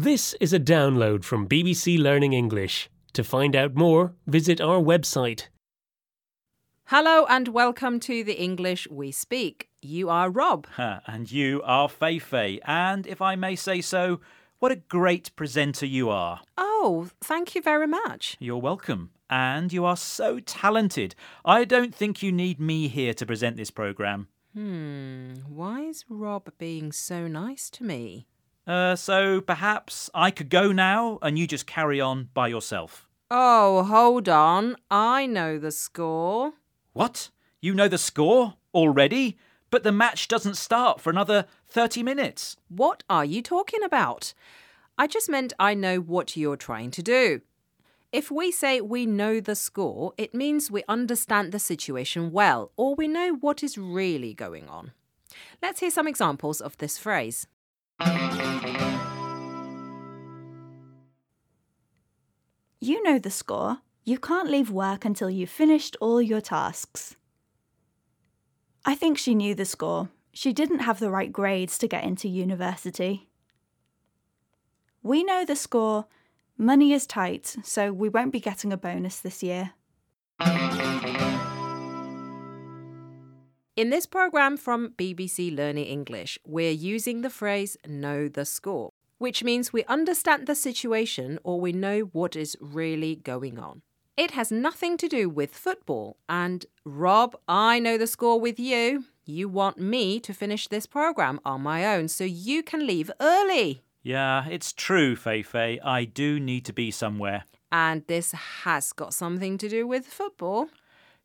This is a download from BBC Learning English. To find out more, visit our website. Hello and welcome to the English we speak. You are Rob. Ha, and you are Feifei. And if I may say so, what a great presenter you are. Oh, thank you very much. You're welcome. And you are so talented. I don't think you need me here to present this programme. Hmm, why is Rob being so nice to me? Uh, so perhaps I could go now and you just carry on by yourself. Oh, hold on. I know the score. What? You know the score already? But the match doesn't start for another 30 minutes. What are you talking about? I just meant I know what you're trying to do. If we say we know the score, it means we understand the situation well or we know what is really going on. Let's hear some examples of this phrase. You know the score. You can't leave work until you've finished all your tasks. I think she knew the score. She didn't have the right grades to get into university. We know the score. Money is tight, so we won't be getting a bonus this year. In this program from BBC Learning English, we're using the phrase know the score, which means we understand the situation or we know what is really going on. It has nothing to do with football. And Rob, I know the score with you. You want me to finish this program on my own so you can leave early. Yeah, it's true, Feifei. I do need to be somewhere. And this has got something to do with football.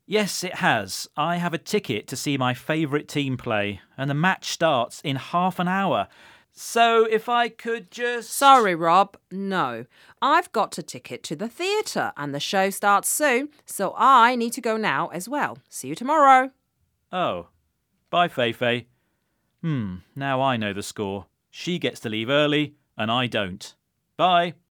Yes, it has. I have a ticket to see my favourite team play, and the match starts in half an hour. So if I could just. Sorry, Rob. No. I've got a ticket to the theatre and the show starts soon, so I need to go now as well. See you tomorrow. Oh. Bye, Feifei. Hmm, now I know the score. She gets to leave early, and I don't. Bye.